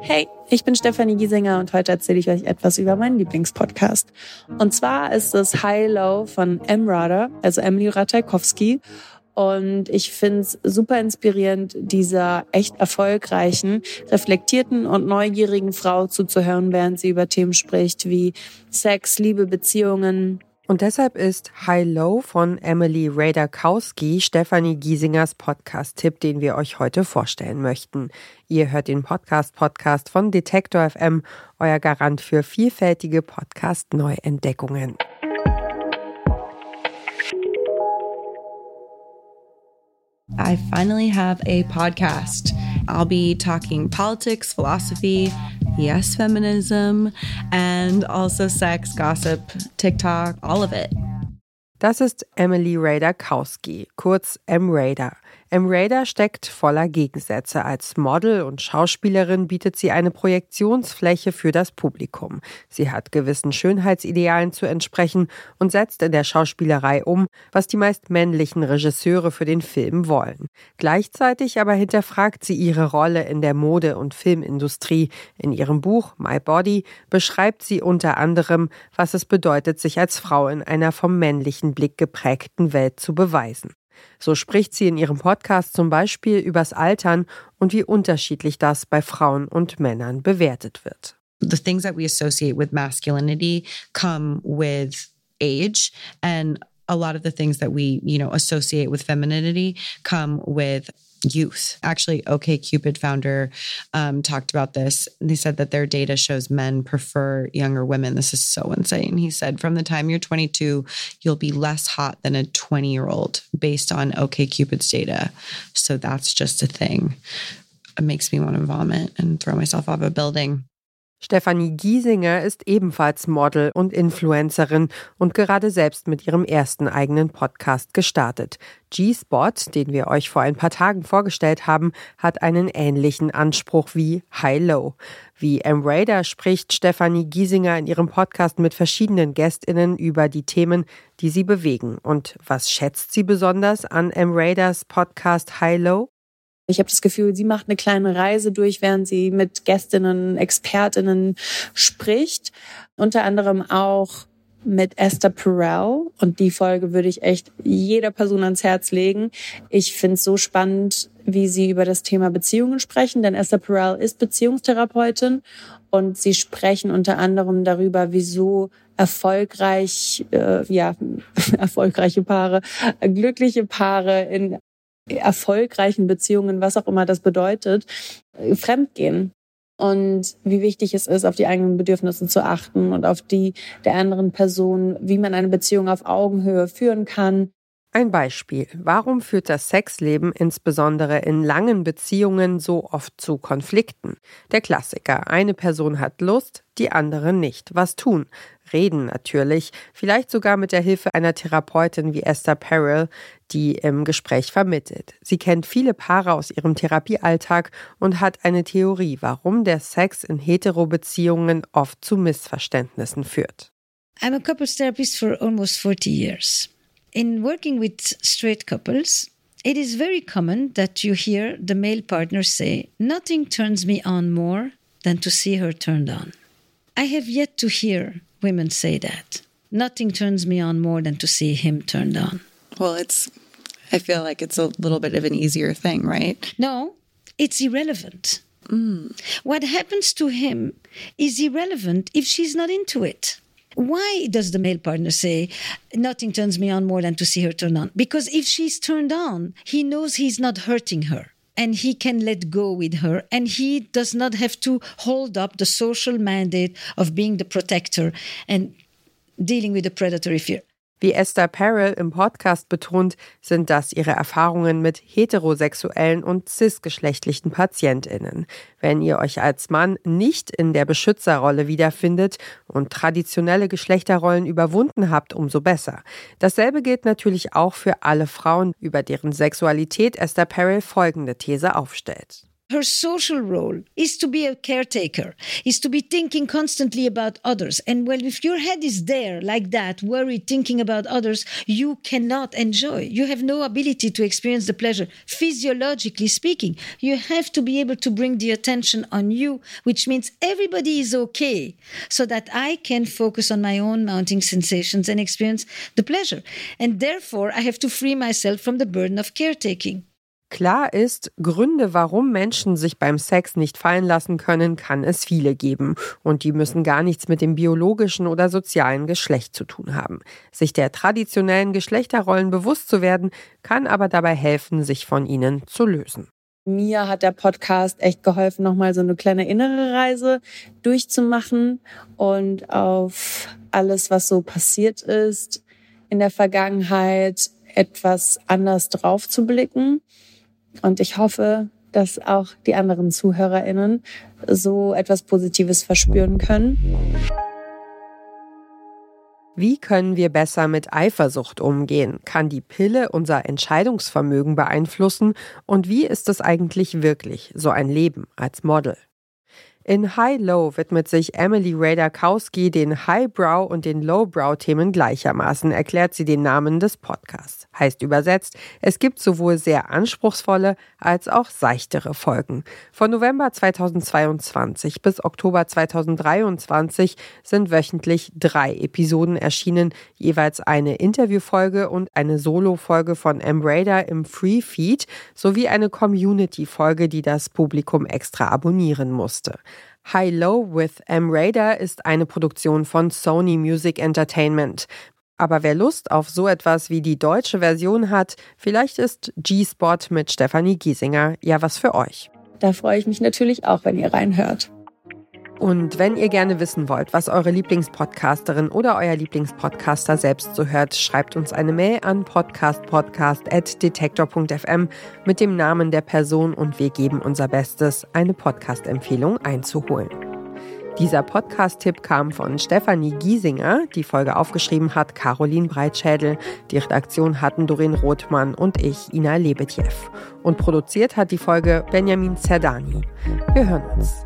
Hey, ich bin Stefanie Giesinger und heute erzähle ich euch etwas über meinen Lieblingspodcast. Und zwar ist es High Low von Emrata, also Emily Ratajkowski. Und ich finde es super inspirierend, dieser echt erfolgreichen, reflektierten und neugierigen Frau zuzuhören, während sie über Themen spricht wie Sex, Liebe, Beziehungen, und deshalb ist High Low von Emily Rader-Kowski Stefanie Giesingers Podcast-Tipp, den wir euch heute vorstellen möchten. Ihr hört den Podcast-Podcast von Detektor FM, euer Garant für vielfältige Podcast-Neuentdeckungen. I finally have a podcast. I'll be talking politics, philosophy, yes, feminism, and also sex, gossip, TikTok, all of it. Das ist Emily Rader-Kowski, kurz M-Rader. M. Raider steckt voller Gegensätze. Als Model und Schauspielerin bietet sie eine Projektionsfläche für das Publikum. Sie hat gewissen Schönheitsidealen zu entsprechen und setzt in der Schauspielerei um, was die meist männlichen Regisseure für den Film wollen. Gleichzeitig aber hinterfragt sie ihre Rolle in der Mode- und Filmindustrie. In ihrem Buch My Body beschreibt sie unter anderem, was es bedeutet, sich als Frau in einer vom männlichen Blick geprägten Welt zu beweisen. So spricht sie in ihrem Podcast zum Beispiel übers Altern und wie unterschiedlich das bei Frauen und Männern bewertet wird. The things that we associate with masculinity come with age and a lot of the things that we, you know, associate with femininity come with youth. Actually, OK Cupid founder um, talked about this. They said that their data shows men prefer younger women. This is so insane. He said from the time you're 22, you'll be less hot than a 20 year old based on OK Cupid's data. So that's just a thing. It makes me want to vomit and throw myself off a building. Stefanie Giesinger ist ebenfalls Model und Influencerin und gerade selbst mit ihrem ersten eigenen Podcast gestartet. G-Spot, den wir euch vor ein paar Tagen vorgestellt haben, hat einen ähnlichen Anspruch wie High Low. Wie M. Raider spricht Stefanie Giesinger in ihrem Podcast mit verschiedenen GästInnen über die Themen, die sie bewegen. Und was schätzt sie besonders an M. Raiders Podcast High Low? Ich habe das Gefühl, sie macht eine kleine Reise durch, während sie mit Gästinnen, Expertinnen spricht. Unter anderem auch mit Esther Perel. Und die Folge würde ich echt jeder Person ans Herz legen. Ich finde es so spannend, wie sie über das Thema Beziehungen sprechen, denn Esther Perel ist Beziehungstherapeutin und sie sprechen unter anderem darüber, wieso erfolgreich, äh, ja, erfolgreiche Paare, glückliche Paare in erfolgreichen Beziehungen, was auch immer das bedeutet, äh, fremdgehen. Und wie wichtig es ist, auf die eigenen Bedürfnisse zu achten und auf die der anderen Person, wie man eine Beziehung auf Augenhöhe führen kann. Ein Beispiel. Warum führt das Sexleben insbesondere in langen Beziehungen so oft zu Konflikten? Der Klassiker. Eine Person hat Lust, die andere nicht. Was tun? Reden natürlich. Vielleicht sogar mit der Hilfe einer Therapeutin wie Esther Perel, die im Gespräch vermittelt. Sie kennt viele Paare aus ihrem Therapiealltag und hat eine Theorie, warum der Sex in Hetero-Beziehungen oft zu Missverständnissen führt. I'm a couples therapist for almost 40 years. In working with straight couples, it is very common that you hear the male partner say, Nothing turns me on more than to see her turned on. I have yet to hear women say that. Nothing turns me on more than to see him turned on. Well, it's, I feel like it's a little bit of an easier thing, right? No, it's irrelevant. Mm. What happens to him is irrelevant if she's not into it. Why does the male partner say, Nothing turns me on more than to see her turn on? Because if she's turned on, he knows he's not hurting her and he can let go with her and he does not have to hold up the social mandate of being the protector and dealing with the predatory fear. Wie Esther Perel im Podcast betont, sind das ihre Erfahrungen mit heterosexuellen und cisgeschlechtlichen PatientInnen. Wenn ihr euch als Mann nicht in der Beschützerrolle wiederfindet und traditionelle Geschlechterrollen überwunden habt, umso besser. Dasselbe gilt natürlich auch für alle Frauen, über deren Sexualität Esther Perel folgende These aufstellt. Her social role is to be a caretaker, is to be thinking constantly about others. And well, if your head is there like that, worried, thinking about others, you cannot enjoy. You have no ability to experience the pleasure, physiologically speaking. You have to be able to bring the attention on you, which means everybody is okay, so that I can focus on my own mounting sensations and experience the pleasure. And therefore, I have to free myself from the burden of caretaking. Klar ist, Gründe, warum Menschen sich beim Sex nicht fallen lassen können, kann es viele geben. Und die müssen gar nichts mit dem biologischen oder sozialen Geschlecht zu tun haben. Sich der traditionellen Geschlechterrollen bewusst zu werden, kann aber dabei helfen, sich von ihnen zu lösen. Mir hat der Podcast echt geholfen, nochmal so eine kleine innere Reise durchzumachen und auf alles, was so passiert ist in der Vergangenheit, etwas anders drauf zu blicken und ich hoffe, dass auch die anderen ZuhörerInnen so etwas Positives verspüren können. Wie können wir besser mit Eifersucht umgehen? Kann die Pille unser Entscheidungsvermögen beeinflussen? Und wie ist es eigentlich wirklich, so ein Leben als Model? In High Low widmet sich Emily Rader-Kowski den Highbrow und den Lowbrow-Themen gleichermaßen, erklärt sie den Namen des Podcasts. Heißt übersetzt, es gibt sowohl sehr anspruchsvolle als auch seichtere Folgen. Von November 2022 bis Oktober 2023 sind wöchentlich drei Episoden erschienen, jeweils eine Interviewfolge und eine Solo-Folge von M. Rader im Free Feed sowie eine Community-Folge, die das Publikum extra abonnieren musste. High Low with M. Raider ist eine Produktion von Sony Music Entertainment. Aber wer Lust auf so etwas wie die deutsche Version hat, vielleicht ist G-Spot mit Stefanie Giesinger ja was für euch. Da freue ich mich natürlich auch, wenn ihr reinhört. Und wenn ihr gerne wissen wollt, was eure Lieblingspodcasterin oder euer Lieblingspodcaster selbst so hört, schreibt uns eine Mail an podcastpodcast.detektor.fm mit dem Namen der Person und wir geben unser Bestes, eine Podcast-Empfehlung einzuholen. Dieser Podcast-Tipp kam von Stefanie Giesinger. Die Folge aufgeschrieben hat Caroline Breitschädel. Die Redaktion hatten Doreen Rothmann und ich, Ina Lebetjew. Und produziert hat die Folge Benjamin Zerdani. Wir hören uns.